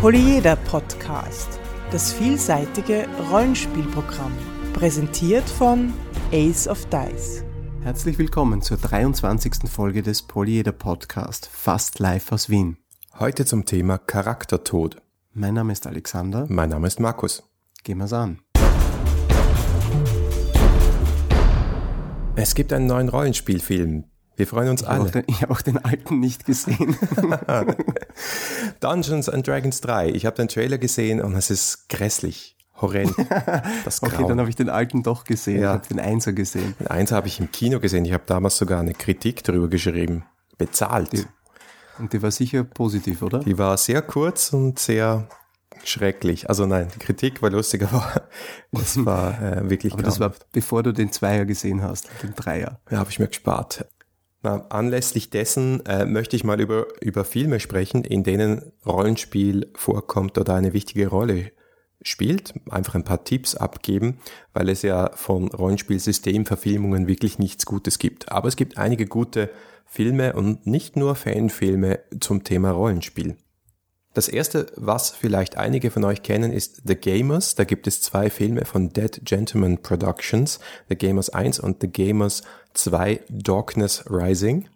Polyeder Podcast, das vielseitige Rollenspielprogramm, präsentiert von Ace of Dice. Herzlich willkommen zur 23. Folge des Polyeder Podcast, fast live aus Wien. Heute zum Thema Charaktertod. Mein Name ist Alexander. Mein Name ist Markus. Gehen wir's an. Es gibt einen neuen Rollenspielfilm. Wir freuen uns Ich alle. auch, den- ich habe auch den alten nicht gesehen. Dungeons and Dragons 3. Ich habe den Trailer gesehen und es ist grässlich, horrend. Das Okay, dann habe ich den alten doch gesehen. Ja. Ich habe den Einser gesehen. Den Eins habe ich im Kino gesehen. Ich habe damals sogar eine Kritik darüber geschrieben. Bezahlt. Und die war sicher positiv, oder? Die war sehr kurz und sehr schrecklich. Also nein, die Kritik war lustig, aber es war äh, wirklich Aber das war, grauenhaft. bevor du den Zweier gesehen hast, den Dreier. Ja, habe ich mir gespart. Na, anlässlich dessen äh, möchte ich mal über, über Filme sprechen, in denen Rollenspiel vorkommt oder eine wichtige Rolle spielt. Einfach ein paar Tipps abgeben, weil es ja von Rollenspielsystemverfilmungen wirklich nichts Gutes gibt. Aber es gibt einige gute Filme und nicht nur Fanfilme zum Thema Rollenspiel. Das erste, was vielleicht einige von euch kennen, ist The Gamers. Da gibt es zwei Filme von Dead Gentleman Productions, The Gamers 1 und The Gamers 2 Darkness Rising.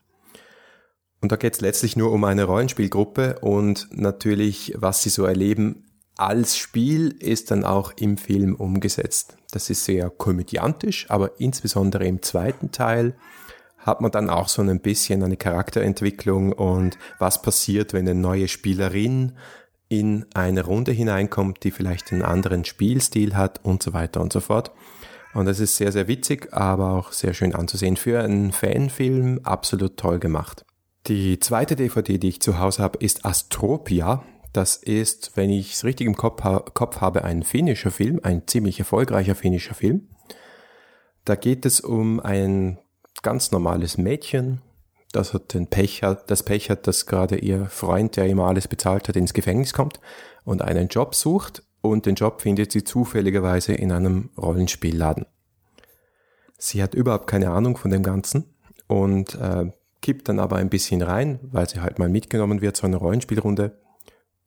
Und da geht es letztlich nur um eine Rollenspielgruppe und natürlich, was sie so erleben als Spiel, ist dann auch im Film umgesetzt. Das ist sehr komödiantisch, aber insbesondere im zweiten Teil hat man dann auch so ein bisschen eine Charakterentwicklung und was passiert, wenn eine neue Spielerin in eine Runde hineinkommt, die vielleicht einen anderen Spielstil hat und so weiter und so fort. Und das ist sehr, sehr witzig, aber auch sehr schön anzusehen. Für einen Fanfilm absolut toll gemacht. Die zweite DVD, die ich zu Hause habe, ist Astropia. Das ist, wenn ich es richtig im Kopf, ha Kopf habe, ein finnischer Film, ein ziemlich erfolgreicher finnischer Film. Da geht es um ein ganz normales Mädchen, das hat den Pech hat, das Pech hat, dass gerade ihr Freund, der ihm alles bezahlt hat, ins Gefängnis kommt und einen Job sucht und den Job findet sie zufälligerweise in einem Rollenspielladen. Sie hat überhaupt keine Ahnung von dem Ganzen und äh, kippt dann aber ein bisschen rein, weil sie halt mal mitgenommen wird zu einer Rollenspielrunde.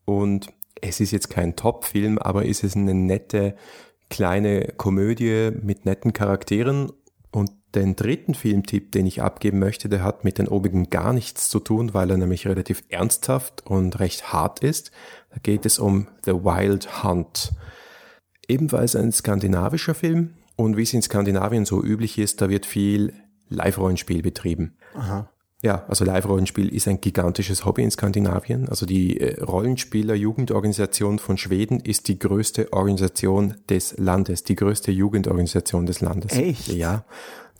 Und es ist jetzt kein Top-Film, aber es ist eine nette kleine Komödie mit netten Charakteren. Und den dritten Filmtipp, den ich abgeben möchte, der hat mit den obigen gar nichts zu tun, weil er nämlich relativ ernsthaft und recht hart ist. Da geht es um The Wild Hunt. Ebenfalls ein skandinavischer Film. Und wie es in Skandinavien so üblich ist, da wird viel Live-Rollenspiel betrieben. Aha. Ja, also Live-Rollenspiel ist ein gigantisches Hobby in Skandinavien. Also die äh, Rollenspieler-Jugendorganisation von Schweden ist die größte Organisation des Landes, die größte Jugendorganisation des Landes. Echt? Ja,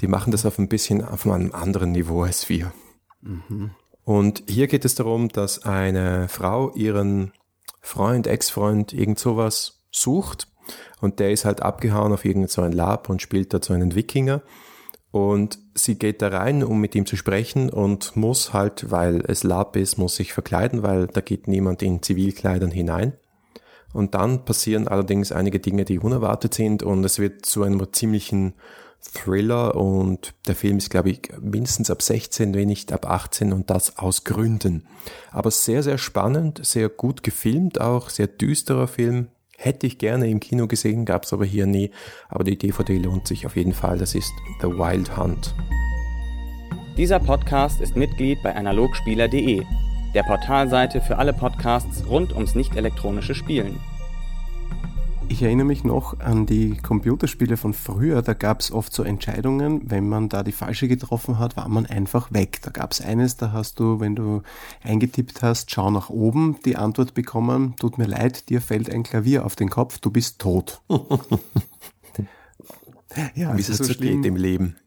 die machen das auf ein bisschen auf einem anderen Niveau als wir. Und hier geht es darum, dass eine Frau ihren Freund, Ex-Freund, irgend sowas sucht und der ist halt abgehauen auf irgendein so ein Lab und spielt da so einen Wikinger. Und sie geht da rein, um mit ihm zu sprechen und muss halt, weil es Lab ist, muss sich verkleiden, weil da geht niemand in Zivilkleidern hinein. Und dann passieren allerdings einige Dinge, die unerwartet sind und es wird zu einem ziemlichen Thriller und der Film ist, glaube ich, mindestens ab 16, wenn nicht ab 18 und das aus Gründen. Aber sehr, sehr spannend, sehr gut gefilmt auch, sehr düsterer Film. Hätte ich gerne im Kino gesehen, gab es aber hier nie. Aber die DVD lohnt sich auf jeden Fall. Das ist The Wild Hunt. Dieser Podcast ist Mitglied bei analogspieler.de, der Portalseite für alle Podcasts rund ums nicht-elektronische Spielen. Ich erinnere mich noch an die Computerspiele von früher. Da gab es oft so Entscheidungen, wenn man da die falsche getroffen hat, war man einfach weg. Da gab es eines, da hast du, wenn du eingetippt hast, schau nach oben, die Antwort bekommen, tut mir leid, dir fällt ein Klavier auf den Kopf, du bist tot. ja, Wie es so geht im Leben.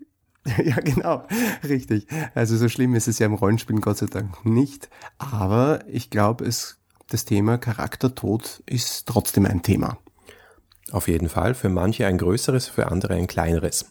Ja, genau, richtig. Also so schlimm ist es ja im Rollenspielen Gott sei Dank nicht. Aber ich glaube, es das Thema Charaktertod ist trotzdem ein Thema. Auf jeden Fall. Für manche ein größeres, für andere ein kleineres.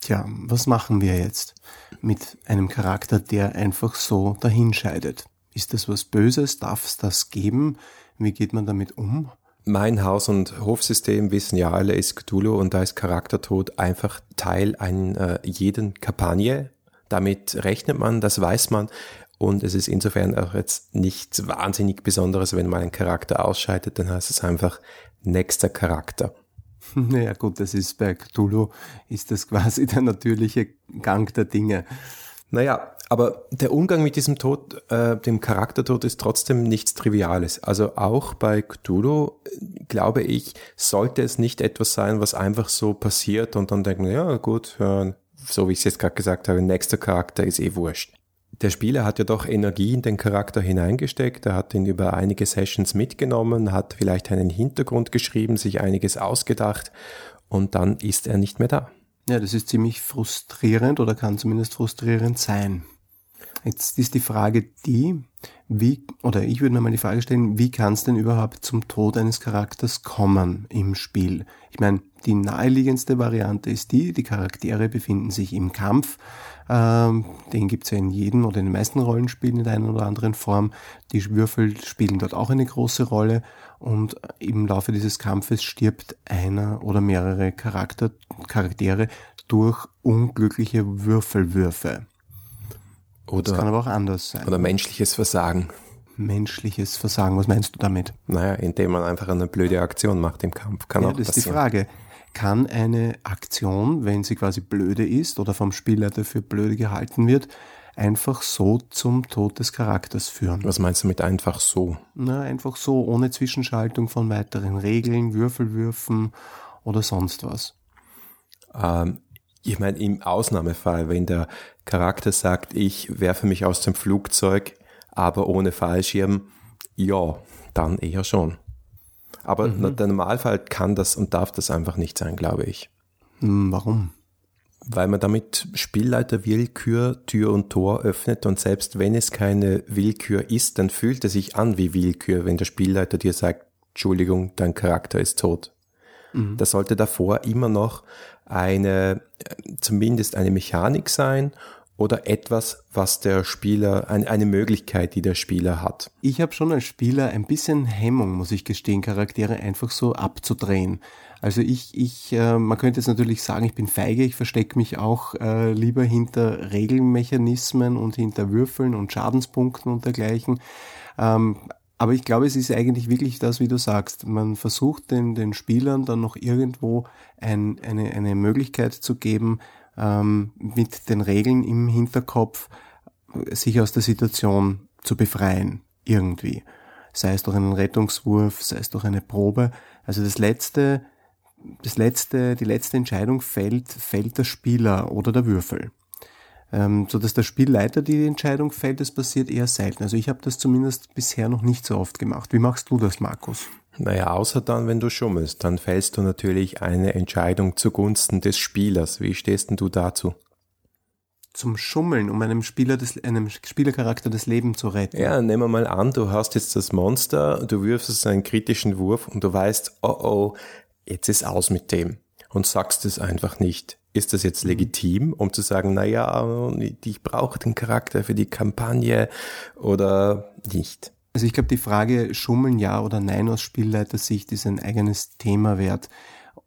Tja, was machen wir jetzt mit einem Charakter, der einfach so dahinscheidet? Ist das was Böses? Darf es das geben? Wie geht man damit um? Mein Haus- und Hofsystem wissen ja alle, ist Cthulhu und da ist Charaktertod einfach Teil einer jeden Kampagne. Damit rechnet man, das weiß man. Und es ist insofern auch jetzt nichts wahnsinnig Besonderes, wenn mal ein Charakter ausscheidet, dann heißt es einfach nächster Charakter. Naja gut, das ist bei Cthulhu, ist das quasi der natürliche Gang der Dinge. Naja, aber der Umgang mit diesem Tod, äh, dem Charaktertod, ist trotzdem nichts Triviales. Also auch bei Cthulhu, glaube ich, sollte es nicht etwas sein, was einfach so passiert und dann denken, ja gut, äh, so wie ich es jetzt gerade gesagt habe, nächster Charakter ist eh wurscht. Der Spieler hat ja doch Energie in den Charakter hineingesteckt, er hat ihn über einige Sessions mitgenommen, hat vielleicht einen Hintergrund geschrieben, sich einiges ausgedacht und dann ist er nicht mehr da. Ja, das ist ziemlich frustrierend oder kann zumindest frustrierend sein. Jetzt ist die Frage die, wie, oder ich würde mir mal die Frage stellen, wie kann es denn überhaupt zum Tod eines Charakters kommen im Spiel? Ich meine, die naheliegendste Variante ist die, die Charaktere befinden sich im Kampf, ähm, den gibt es ja in jedem oder in den meisten Rollenspielen in der einen oder anderen Form. Die Würfel spielen dort auch eine große Rolle und im Laufe dieses Kampfes stirbt einer oder mehrere Charakter, Charaktere durch unglückliche Würfelwürfe. Oder, das kann aber auch anders sein. Oder menschliches Versagen. Menschliches Versagen, was meinst du damit? Naja, indem man einfach eine blöde Aktion macht im Kampf. Kann ja, auch das passieren. ist die Frage. Kann eine Aktion, wenn sie quasi blöde ist oder vom Spielleiter für blöde gehalten wird, einfach so zum Tod des Charakters führen? Was meinst du mit einfach so? Na, einfach so, ohne Zwischenschaltung von weiteren Regeln, Würfelwürfen oder sonst was. Ähm, ich meine, im Ausnahmefall, wenn der Charakter sagt, ich werfe mich aus dem Flugzeug, aber ohne Fallschirm, ja, dann eher schon. Aber Mhm. der Normalfall kann das und darf das einfach nicht sein, glaube ich. Hm, warum? Weil man damit Spielleiter Willkür Tür und Tor öffnet und selbst wenn es keine Willkür ist, dann fühlt es sich an wie Willkür, wenn der Spielleiter dir sagt, Entschuldigung, dein Charakter ist tot. Da sollte davor immer noch eine, äh, zumindest eine Mechanik sein oder etwas, was der Spieler, ein, eine Möglichkeit, die der Spieler hat. Ich habe schon als Spieler ein bisschen Hemmung, muss ich gestehen, Charaktere einfach so abzudrehen. Also ich, ich, äh, man könnte jetzt natürlich sagen, ich bin feige, ich verstecke mich auch äh, lieber hinter Regelmechanismen und hinter Würfeln und Schadenspunkten und dergleichen. Ähm, aber ich glaube, es ist eigentlich wirklich das, wie du sagst. Man versucht den, den Spielern dann noch irgendwo ein, eine, eine Möglichkeit zu geben, ähm, mit den Regeln im Hinterkopf sich aus der Situation zu befreien, irgendwie. Sei es durch einen Rettungswurf, sei es durch eine Probe. Also das letzte, das letzte, die letzte Entscheidung fällt, fällt der Spieler oder der Würfel. Ähm, so dass der Spielleiter die Entscheidung fällt, das passiert eher selten. Also ich habe das zumindest bisher noch nicht so oft gemacht. Wie machst du das, Markus? Naja, außer dann, wenn du schummelst, dann fällst du natürlich eine Entscheidung zugunsten des Spielers. Wie stehst denn du dazu? Zum Schummeln, um einem Spieler des, einem Spielercharakter das Leben zu retten. Ja, nehmen wir mal an, du hast jetzt das Monster, du wirfst es einen kritischen Wurf und du weißt, oh oh, jetzt ist aus mit dem und sagst es einfach nicht. Ist das jetzt legitim, um zu sagen, na ja, ich brauche den Charakter für die Kampagne oder nicht? Also ich glaube, die Frage Schummeln ja oder nein aus Spielleitersicht ist ein eigenes Thema wert.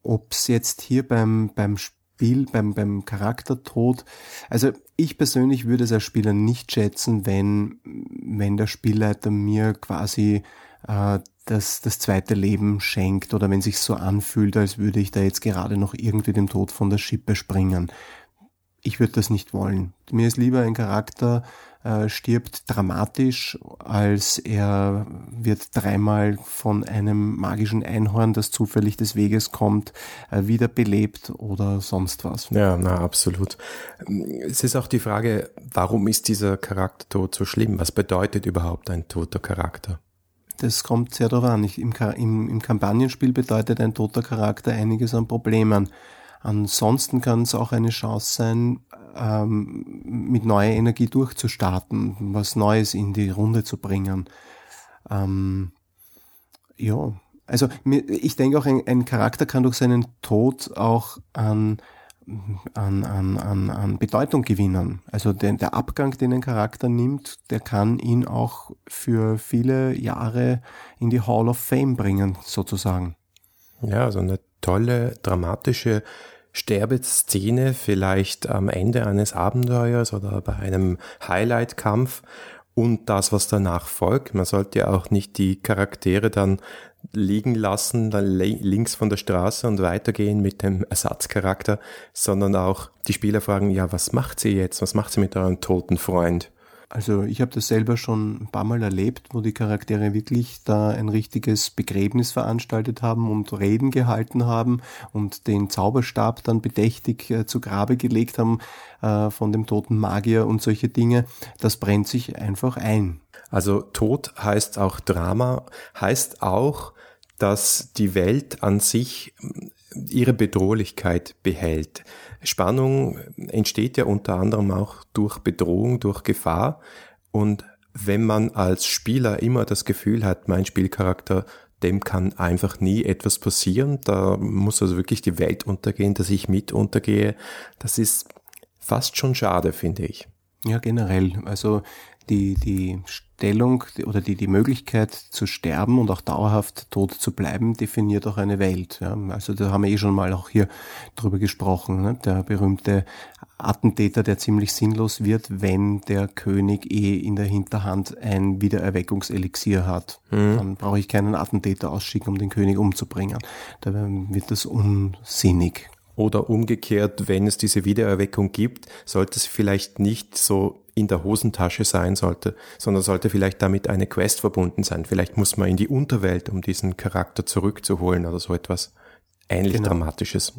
Ob es jetzt hier beim, beim Spiel, beim, beim Charaktertod, also ich persönlich würde es als Spieler nicht schätzen, wenn, wenn der Spielleiter mir quasi äh, das, das zweite Leben schenkt oder wenn sich so anfühlt, als würde ich da jetzt gerade noch irgendwie dem Tod von der Schippe springen. Ich würde das nicht wollen. Mir ist lieber ein Charakter äh, stirbt dramatisch, als er wird dreimal von einem magischen Einhorn, das zufällig des Weges kommt, äh, wiederbelebt oder sonst was. Ja, na, absolut. Es ist auch die Frage, warum ist dieser Charaktertod so schlimm? Was bedeutet überhaupt ein toter Charakter? Das kommt sehr darauf an. Ich, im, im, Im Kampagnenspiel bedeutet ein toter Charakter einiges an Problemen. Ansonsten kann es auch eine Chance sein, ähm, mit neuer Energie durchzustarten, was Neues in die Runde zu bringen. Ähm, ja, also ich denke auch, ein, ein Charakter kann durch seinen Tod auch an an, an, an, an Bedeutung gewinnen. Also der, der Abgang, den ein Charakter nimmt, der kann ihn auch für viele Jahre in die Hall of Fame bringen, sozusagen. Ja, so eine tolle, dramatische Sterbeszene, vielleicht am Ende eines Abenteuers oder bei einem Highlight-Kampf. und das, was danach folgt. Man sollte ja auch nicht die Charaktere dann liegen lassen, dann links von der Straße und weitergehen mit dem Ersatzcharakter, sondern auch die Spieler fragen, ja, was macht sie jetzt? Was macht sie mit eurem toten Freund? Also ich habe das selber schon ein paar Mal erlebt, wo die Charaktere wirklich da ein richtiges Begräbnis veranstaltet haben und Reden gehalten haben und den Zauberstab dann bedächtig äh, zu Grabe gelegt haben äh, von dem toten Magier und solche Dinge. Das brennt sich einfach ein. Also Tod heißt auch Drama, heißt auch, dass die Welt an sich ihre Bedrohlichkeit behält. Spannung entsteht ja unter anderem auch durch Bedrohung, durch Gefahr. Und wenn man als Spieler immer das Gefühl hat, mein Spielcharakter, dem kann einfach nie etwas passieren, da muss also wirklich die Welt untergehen, dass ich mit untergehe, das ist fast schon schade, finde ich. Ja, generell. Also die, die Stellung oder die, die Möglichkeit zu sterben und auch dauerhaft tot zu bleiben, definiert auch eine Welt. Ja. Also da haben wir eh schon mal auch hier drüber gesprochen. Ne? Der berühmte Attentäter, der ziemlich sinnlos wird, wenn der König eh in der Hinterhand ein Wiedererweckungselixier hat. Mhm. Dann brauche ich keinen Attentäter ausschicken, um den König umzubringen. Da wird das unsinnig. Oder umgekehrt, wenn es diese Wiedererweckung gibt, sollte es vielleicht nicht so in der Hosentasche sein sollte, sondern sollte vielleicht damit eine Quest verbunden sein. Vielleicht muss man in die Unterwelt, um diesen Charakter zurückzuholen oder so etwas ähnlich genau. Dramatisches.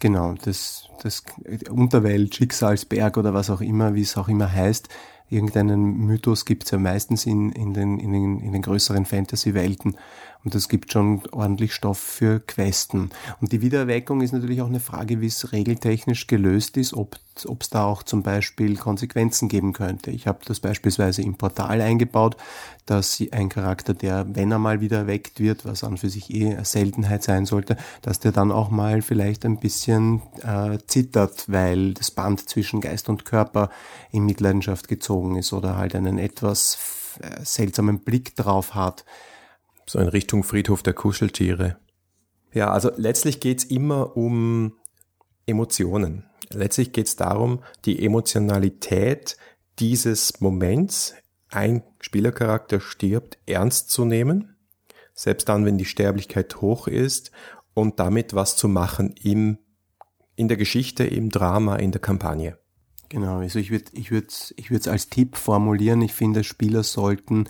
Genau, das, das Unterwelt, Schicksalsberg oder was auch immer, wie es auch immer heißt, irgendeinen Mythos gibt es ja meistens in, in, den, in, den, in den größeren Fantasy-Welten. Und das gibt schon ordentlich Stoff für Questen. Und die Wiedererweckung ist natürlich auch eine Frage, wie es regeltechnisch gelöst ist, ob es da auch zum Beispiel Konsequenzen geben könnte. Ich habe das beispielsweise im Portal eingebaut, dass ein Charakter, der, wenn er mal wieder erweckt wird, was an für sich eh eine Seltenheit sein sollte, dass der dann auch mal vielleicht ein bisschen äh, zittert, weil das Band zwischen Geist und Körper in Mitleidenschaft gezogen ist oder halt einen etwas äh, seltsamen Blick drauf hat so in Richtung Friedhof der Kuscheltiere. Ja, also letztlich geht's immer um Emotionen. Letztlich geht's darum, die Emotionalität dieses Moments, ein Spielercharakter stirbt, ernst zu nehmen, selbst dann, wenn die Sterblichkeit hoch ist, und damit was zu machen im, in der Geschichte, im Drama, in der Kampagne. Genau, also ich würde ich würde ich würde es als Tipp formulieren. Ich finde, Spieler sollten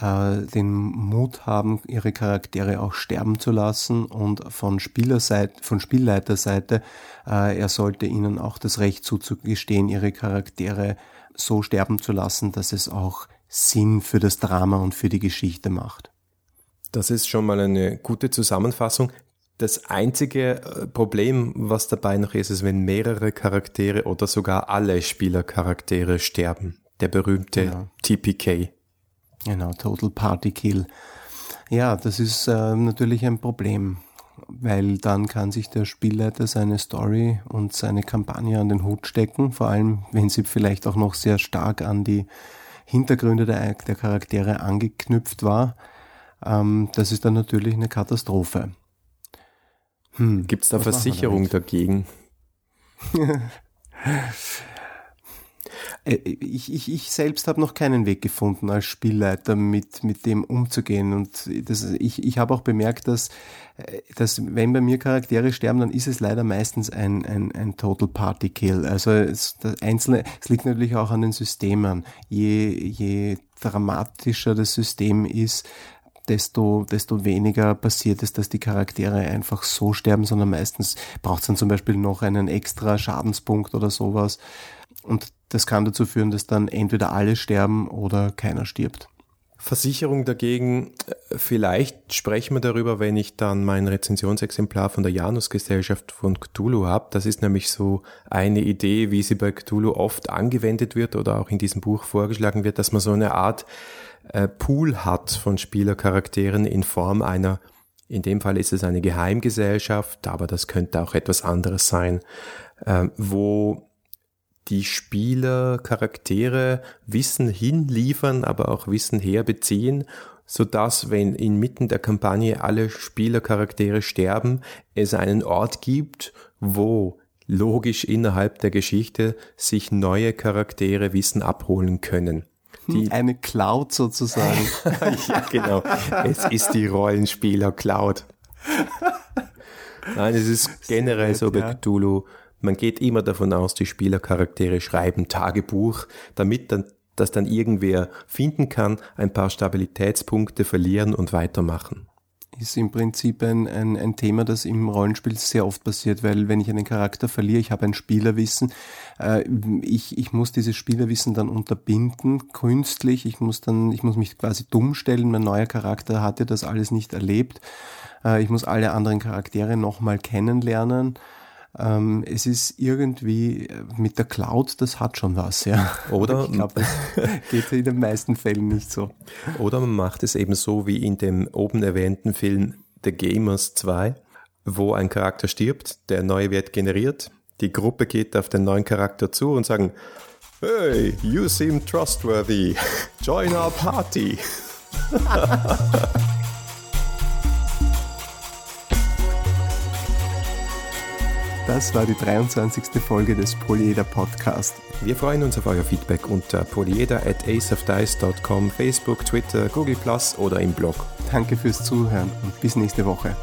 äh, den Mut haben, ihre Charaktere auch sterben zu lassen und von Spielerseite, von Spielleiterseite, äh, er sollte ihnen auch das Recht zuzugestehen, ihre Charaktere so sterben zu lassen, dass es auch Sinn für das Drama und für die Geschichte macht. Das ist schon mal eine gute Zusammenfassung. Das einzige äh, Problem, was dabei noch ist, ist, wenn mehrere Charaktere oder sogar alle Spielercharaktere sterben. Der berühmte ja. TPK. Genau, Total Party Kill. Ja, das ist äh, natürlich ein Problem, weil dann kann sich der Spielleiter seine Story und seine Kampagne an den Hut stecken, vor allem wenn sie vielleicht auch noch sehr stark an die Hintergründe der, der Charaktere angeknüpft war. Ähm, das ist dann natürlich eine Katastrophe. Hm, Gibt es da Versicherung dagegen? Äh, ich, ich, ich selbst habe noch keinen Weg gefunden als Spielleiter mit, mit dem umzugehen. Und das, ich, ich habe auch bemerkt, dass, äh, dass wenn bei mir Charaktere sterben, dann ist es leider meistens ein, ein, ein Total Party Kill. Also es, das Einzelne, es liegt natürlich auch an den Systemen. Je, je dramatischer das System ist, desto, desto weniger passiert es, dass die Charaktere einfach so sterben, sondern meistens braucht es dann zum Beispiel noch einen extra Schadenspunkt oder sowas. Und das kann dazu führen, dass dann entweder alle sterben oder keiner stirbt. Versicherung dagegen, äh, vielleicht sprechen wir darüber, wenn ich dann mein Rezensionsexemplar von der Janus-Gesellschaft von Cthulhu habe. Das ist nämlich so eine Idee, wie sie bei Cthulhu oft angewendet wird oder auch in diesem Buch vorgeschlagen wird, dass man so eine Art äh, Pool hat von Spielercharakteren in Form einer, in dem Fall ist es eine Geheimgesellschaft, aber das könnte auch etwas anderes sein, äh, wo die Spieler Charaktere Wissen hinliefern, aber auch Wissen herbeziehen, so dass, wenn inmitten der Kampagne alle Spielercharaktere sterben, es einen Ort gibt, wo logisch innerhalb der Geschichte sich neue Charaktere Wissen abholen können. Die, eine Cloud sozusagen. ja, genau. Es ist die Rollenspieler-Cloud. Nein, es ist generell so bei Cthulhu. Man geht immer davon aus, die Spielercharaktere schreiben Tagebuch, damit dann das dann irgendwer finden kann, ein paar Stabilitätspunkte verlieren und weitermachen ist im Prinzip ein, ein, ein Thema, das im Rollenspiel sehr oft passiert, weil wenn ich einen Charakter verliere, ich habe ein Spielerwissen, äh, ich, ich muss dieses Spielerwissen dann unterbinden, künstlich, ich muss dann, ich muss mich quasi dumm stellen, mein neuer Charakter hat ja das alles nicht erlebt, äh, ich muss alle anderen Charaktere nochmal kennenlernen ähm, es ist irgendwie äh, mit der Cloud, das hat schon was, ja. Oder ich glaube, das geht in den meisten Fällen nicht so. Oder man macht es eben so wie in dem oben erwähnten Film The Gamers 2, wo ein Charakter stirbt, der neue wird generiert, die Gruppe geht auf den neuen Charakter zu und sagen, Hey, you seem trustworthy. Join our party. Das war die 23. Folge des Polyeder Podcast. Wir freuen uns auf euer Feedback unter polyeder at aceofdice.com, Facebook, Twitter, Google Plus oder im Blog. Danke fürs Zuhören und bis nächste Woche.